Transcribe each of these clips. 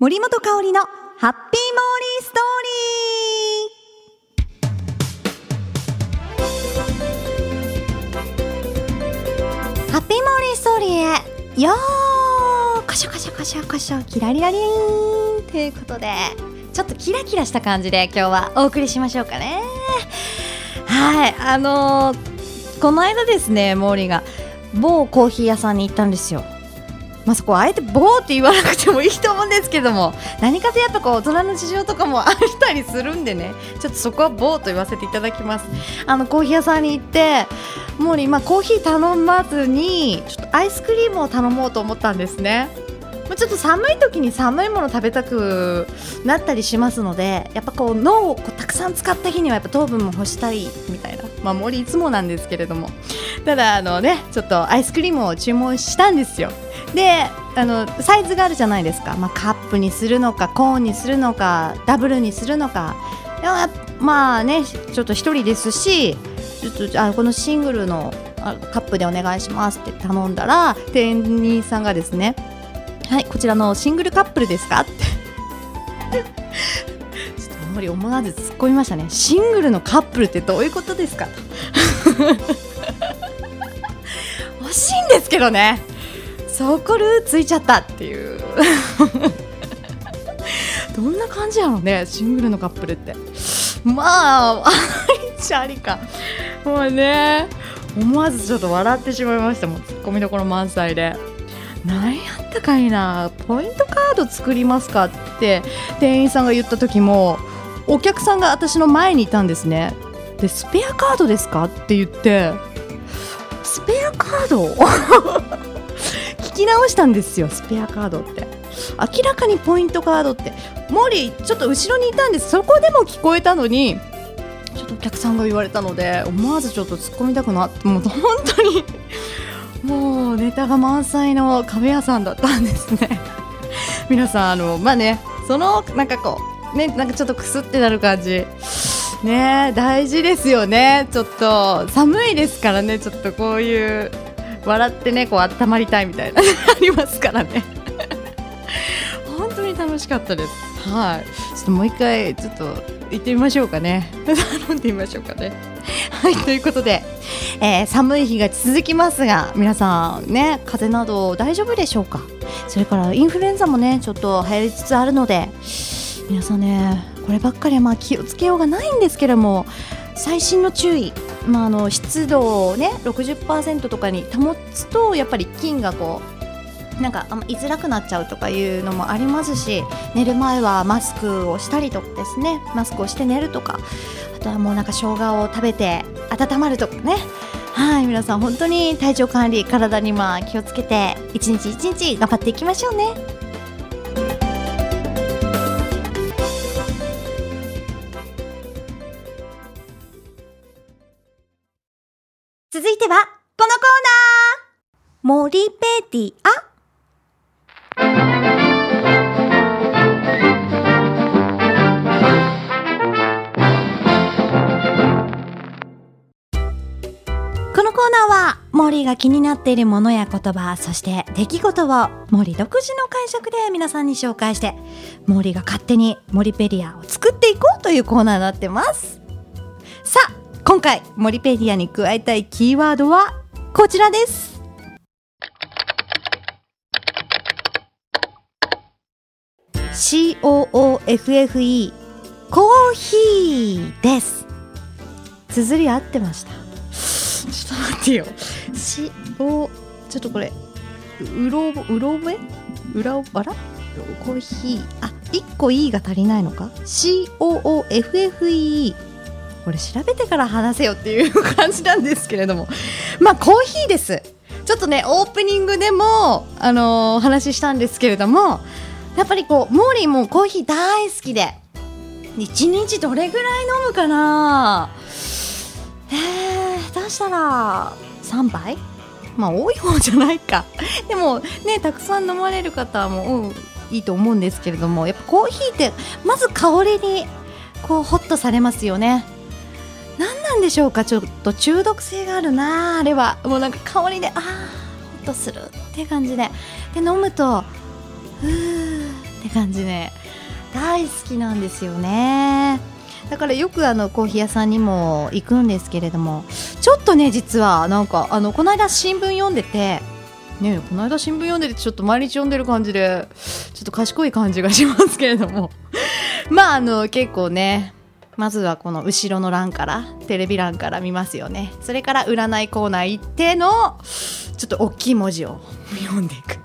森本香里のハッピーモーリーストーリー。ハッピーモーリーストーリーへ。よーカシャカシャカシャカシャキラリラリーン。ということでちょっとキラキラした感じで今日はお送りしましょうかね。はいあのー、この間ですねモーリーが某コーヒー屋さんに行ったんですよ。まあ、そこあえてボーって言わなくてもいいと思うんですけども何かとやっぱこう大人の事情とかもあったりするんでねちょっとそこはボーと言わせていただきます。あのコーヒー屋さんに行ってもう今コーヒー頼まずにちょっとアイスクリームを頼もうと思ったんですね。ちょっと寒い時に寒いもの食べたくなったりしますのでやっぱこう脳をこうたくさん使った日にはやっぱ糖分も欲したいみたいなまあ森いつもなんですけれども。ただあのねちょっとアイスクリームを注文したんですよ。であのサイズがあるじゃないですか、まあ、カップにするのかコーンにするのかダブルにするのか。まあねちょっと1人ですしちょっとあこのシングルのカップでお願いしますって頼んだら店員さんがですねはいこちらのシングルカップルですか？って。ちょっとあんまり思わず突っ込みましたね。シングルのカップルってどういうことですか？と。惜しいんですけどね。そこルついちゃったっていう。どんな感じやろうねシングルのカップルって。まあありちゃありか。もうね思わずちょっと笑ってしまいました。もうツッコミどころ満載で。何やったかいなポイントカード作りますかって店員さんが言った時もお客さんが私の前にいたんですね。でスペアカードですかって言ってスペアカード？き直したんですよスペアカードって。明らかにポイントカードって。モーリーちょっと後ろにいたんです。そこでも聞こえたのにちょっとお客さんが言われたので思わずちょっと突っ込みたくなってもう本当にもうネタが満載の壁屋さんだったんですね。皆さんあのまあねそのなんかこうねなんかちょっとくすってなる感じ。ね大事ですよね。ちょっと寒いですからねちょっとこういう笑ってねこう温まりたいみたいな。ありますからね。本当に楽しかったです。はい。ちょっともう一回ちょっと行ってみましょうかね。頼んでみましょうかね。はいということで、えー、寒い日が続きますが皆さんね風邪など大丈夫でしょうか？それからインフルエンザもねちょっと流行りつつあるので皆さんねこればっかりはまあ気をつけようがないんですけれども最新の注意まあ、あの湿度をね60%とかに保つとやっぱり菌がこうなんかあんま居づらくなっちゃうとかいうのもありますし寝る前はマスクをしたりとかですね。マスクをして寝るとか。あとはもうなんか生姜を食べて温まるとかね。はい皆さん本当に体調管理体にまあ気をつけて一日一日頑張っていきましょうね。このコーナー。森ペディ。アこのコーナーは、森が気になっているものや言葉、そして出来事を森独自の解釈で皆さんに紹介して、森が勝手に森ペディアを作っていこうというコーナーになってます。さあ、今回モリペディアに加えたいキーワードは？こちらです。COOFFE コーヒーです。綴り合ってました？ちょっと待ってよ。CO ちょっとこれうろうろ覚え裏あら？コーヒー。あ1個 E が足りないのか？COOFFE これ調べてから話せよっていう感じなんですけれども。まあコーヒーです。ちょっとねオープニングでもあの、お話ししたんですけれどもやっぱりこうモーリーもコーヒー大好きで。1日どれぐらい飲むかな？えー、下手したら3杯？まあ多い方じゃないか。でもねたくさん飲まれる方も、うん、いいと思うんですけれどもやっぱコーヒーってまず香りにこうホッとされますよね。んでしょうか？ちょっと中毒性があるな。あれは。もうなんか香りでああほっとするって感じで。で飲むとうーって感じね大好きなんですよね。だからよくあのコーヒー屋さんにも行くんですけれども。ちょっとね実はなんかあのこの間新聞読んでてねこの間新聞読んでてちょっと毎日読んでる感じでちょっと賢い感じがしますけれども。まああの結構ねまずはこの後ろの欄からテレビ欄から見ますよね。それから占いコーナー行ってのちょっと大きい文字を 読んでいく。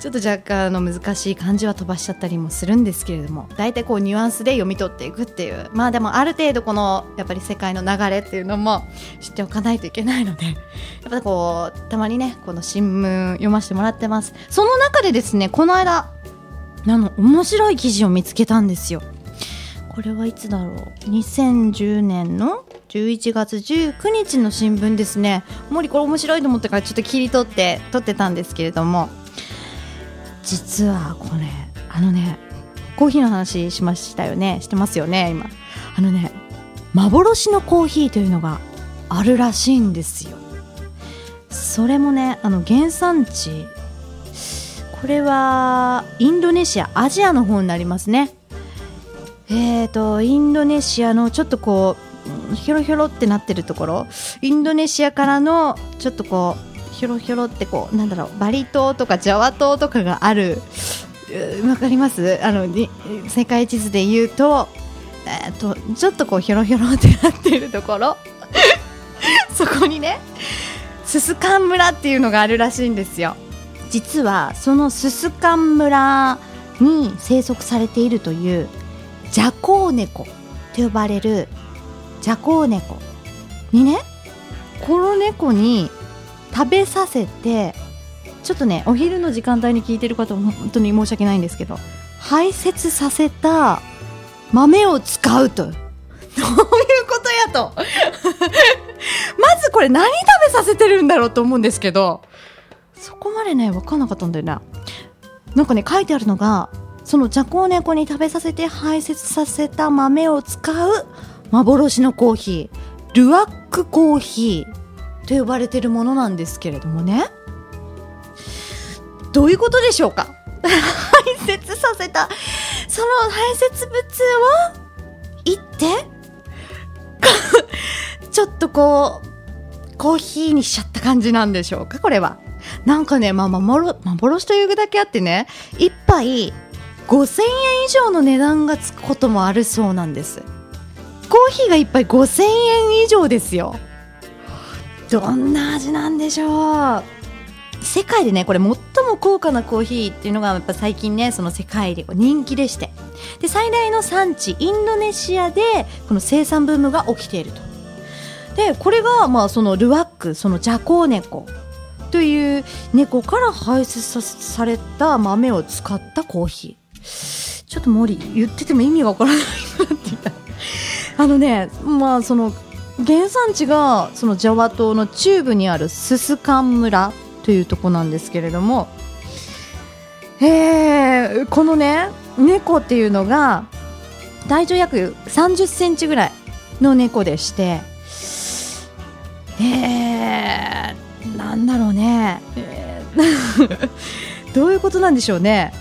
ちょっと若干の難しい漢字は飛ばしちゃったりもするんですけれども大体こうニュアンスで読み取っていくっていうまあでもある程度このやっぱり世界の流れっていうのも知っておかないといけないのでやっぱこうたまにねこの新聞読ませてもらってます。その中でですねこの間あの面白い記事を見つけたんですよこれはいつだろう？2010年の11月19日の新聞ですね。森これ面白いと思ってからちょっと切り取って撮ってたんですけれども。実はこれあのねコーヒーの話しましたよね？してますよね今。あのね幻のコーヒーというのがあるらしいんですよ。それもねあの原産地これはインドネシアアジアの方になりますね。えーとインドネシアのちょっとこうひょろひょろってなってるところ？インドネシアからのちょっとこうひょろひょろってこうなんだろうバリ島とかジャワ島とかがある。わかります？あの世界地図で言うと,、えーと、ちょっとこうひょろひょろってなってるところ？そこにねススカン村っていうのがあるらしいんですよ。実はそのススカン村に生息されているというジャコウネコと呼ばれるジャコウネコにねこの猫に食べさせてちょっとねお昼の時間帯に聞いてる方も本当に申し訳ないんですけど排泄させた豆を使うと。どういうことやと。まずこれ何食べさせてるんだろうと思うんですけどそこまでね分かんなかったんだよな。なんかね書いてあるのがそのジャコウネコに食べさせて排泄させた豆を使う幻のコーヒールワックコーヒーと呼ばれているものなんですけれどもね。どういうことでしょうか？排泄させたその排泄物をいって ちょっとこうコーヒーにしちゃった感じなんでしょうか？これは。なんかね、まあ、幻幻というだけあってね一杯5000円以上の値段がつくこともあるそうなんです。コーヒーが一杯5000円以上ですよ。どんな味なんでしょう。世界でねこれ最も高価なコーヒーっていうのがやっぱ最近ねその世界で人気でして。で最大の産地インドネシアでこの生産ブームが起きていると。でこれがまあそのルワックそのジャコウネコ。という猫から排出さされた豆を使ったコーヒー。ちょっと森言ってても意味がわからないなって言った。あのねまあその原産地がそのジャワ島の中部にあるススカン村というとこなんですけれども、えー、このね猫っていうのが体重約30センチぐらいの猫でしてえー、なんだろうね、えー、どういうことなんでしょうね。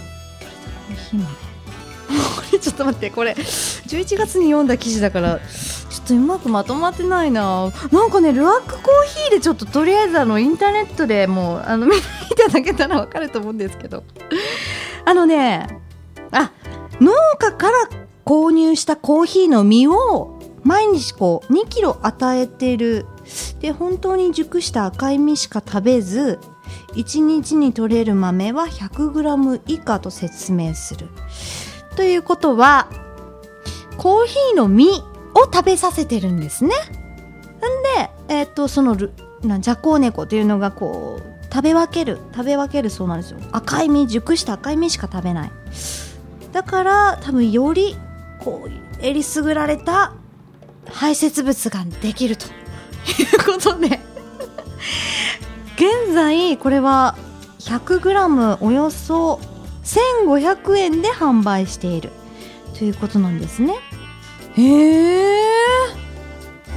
コーヒー豆ちょっと待ってこれ11月に読んだ記事だからちょっとうまくまとまってないな。なんかねルアックコーヒーでちょっととりあえずあのインターネットでもうあの見ていただけたらわかると思うんですけど。あのねあ農家から購入したコーヒーの実を毎日こう2キロ与えてる。で本当に熟した赤い実しか食べず1日に取れる豆は 100g 以下と説明する。ということはコーヒーの実を食べさせてるんですね。んで、えっ、とそのルなジャコウネコっていうのがこう食べ分ける食べ分けるそうなんですよ。赤い実熟した赤い実しか食べない。だから多分よりこうえりすぐられた排泄物ができるということで。現在これは 100g およそ1500円で販売しているということなんですね。へえ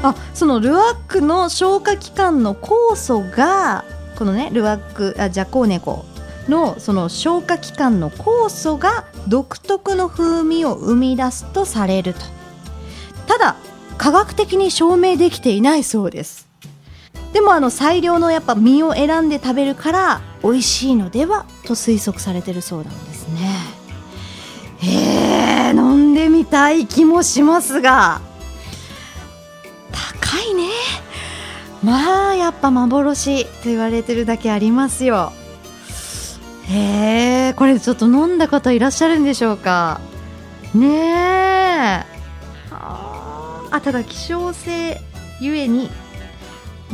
あそのルアックの消化器官の酵素がこのねルアックあジャコウネコのその消化器官の酵素が独特の風味を生み出すとされると。ただ科学的に証明できていないそうです。でもあの最良のやっぱ実を選んで食べるから美味しいのではと推測されてるそうなんですね。へえ飲んでみたい気もしますが。高いね。まあやっぱ幻と言われてるだけありますよ。へえこれちょっと飲んだ方いらっしゃるんでしょうか。ねえ。あただ希少性ゆえに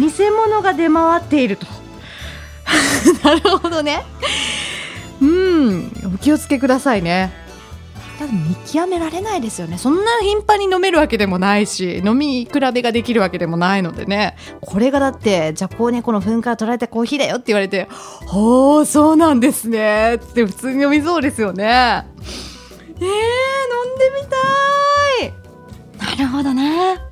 偽物が出回っていると。なるほどね。うん。お気をつけくださいね。ただ見極められないですよね。そんな頻繁に飲めるわけでもないし飲み比べができるわけでもないのでね。これがだってじゃあこうねこの噴火取られたコーヒーだよって言われてほうそうなんですね。って普通に飲みそうですよね。えー、飲んでみたい。なるほどね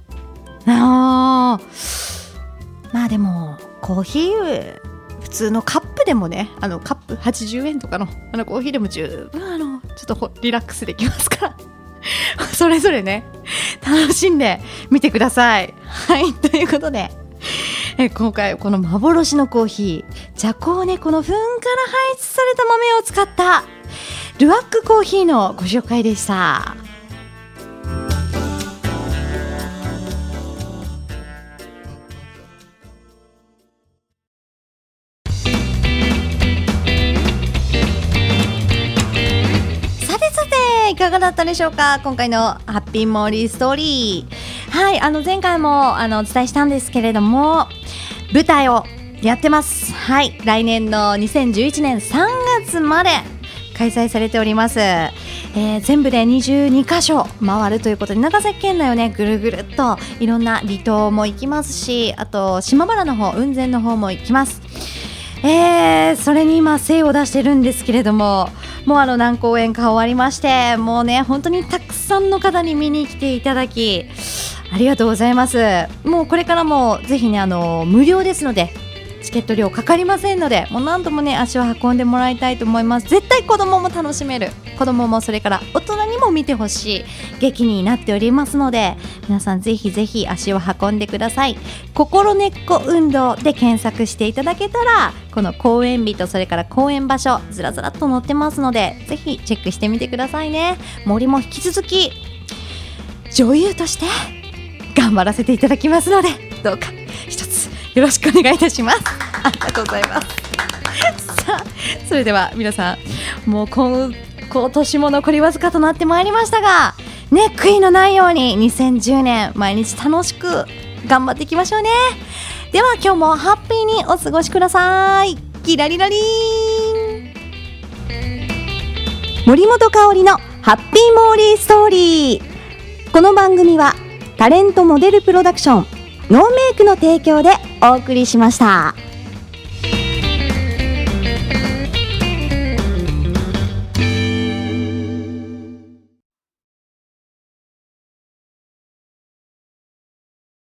コーヒー普通のカップでもねあのカップ80円とかのあのコーヒーでも十分あのちょっとリラックスできますから それぞれね楽しんでみてくださいはいということでえ今回この幻のコーヒージャコーネこの糞から排出された豆を使ったルワックコーヒーのご紹介でした。がだったでしょうか？今回のハッピーモーリーストーリー。はいあの前回もあのお伝えしたんですけれども舞台をやってます。はい来年の2011年3月まで開催されております、えー、全部で22箇所回るということで長崎県内をねぐるぐるっといろんな離島も行きますしあと島原の方雲仙の方も行きます。えー、それに今精を出してるんですけれどももうあの何公演か終わりましてもうね本当にたくさんの方に見に来ていただきありがとうございます。もうこれからもぜひねあの無料ですのでチケット料かかりませんのでもう何度もね足を運んでもらいたいと思います。絶対子供も楽しめる。子供もそれから大人にも見てほしい。劇になっておりますので皆さんぜひぜひ足を運んでください。心根っこ運動で検索していただけたらこの公演日とそれから公演場所ずらずらっと載ってますのでぜひチェックしてみてくださいね。森も引き続き女優として頑張らせていただきますのでどうか一つよろしくお願いいたします。ありがとうございます。さあそれでは皆さんもう今今年も残りわずかとなってまいりましたがね悔いのないように2010年毎日楽しく頑張っていきましょうね。では今日もハッピーにお過ごしください。キラリラリン。森本香里のハッピーモーリーストーリー。この番組はタレントモデルプロダクションノーメイクの提供でお送りしました。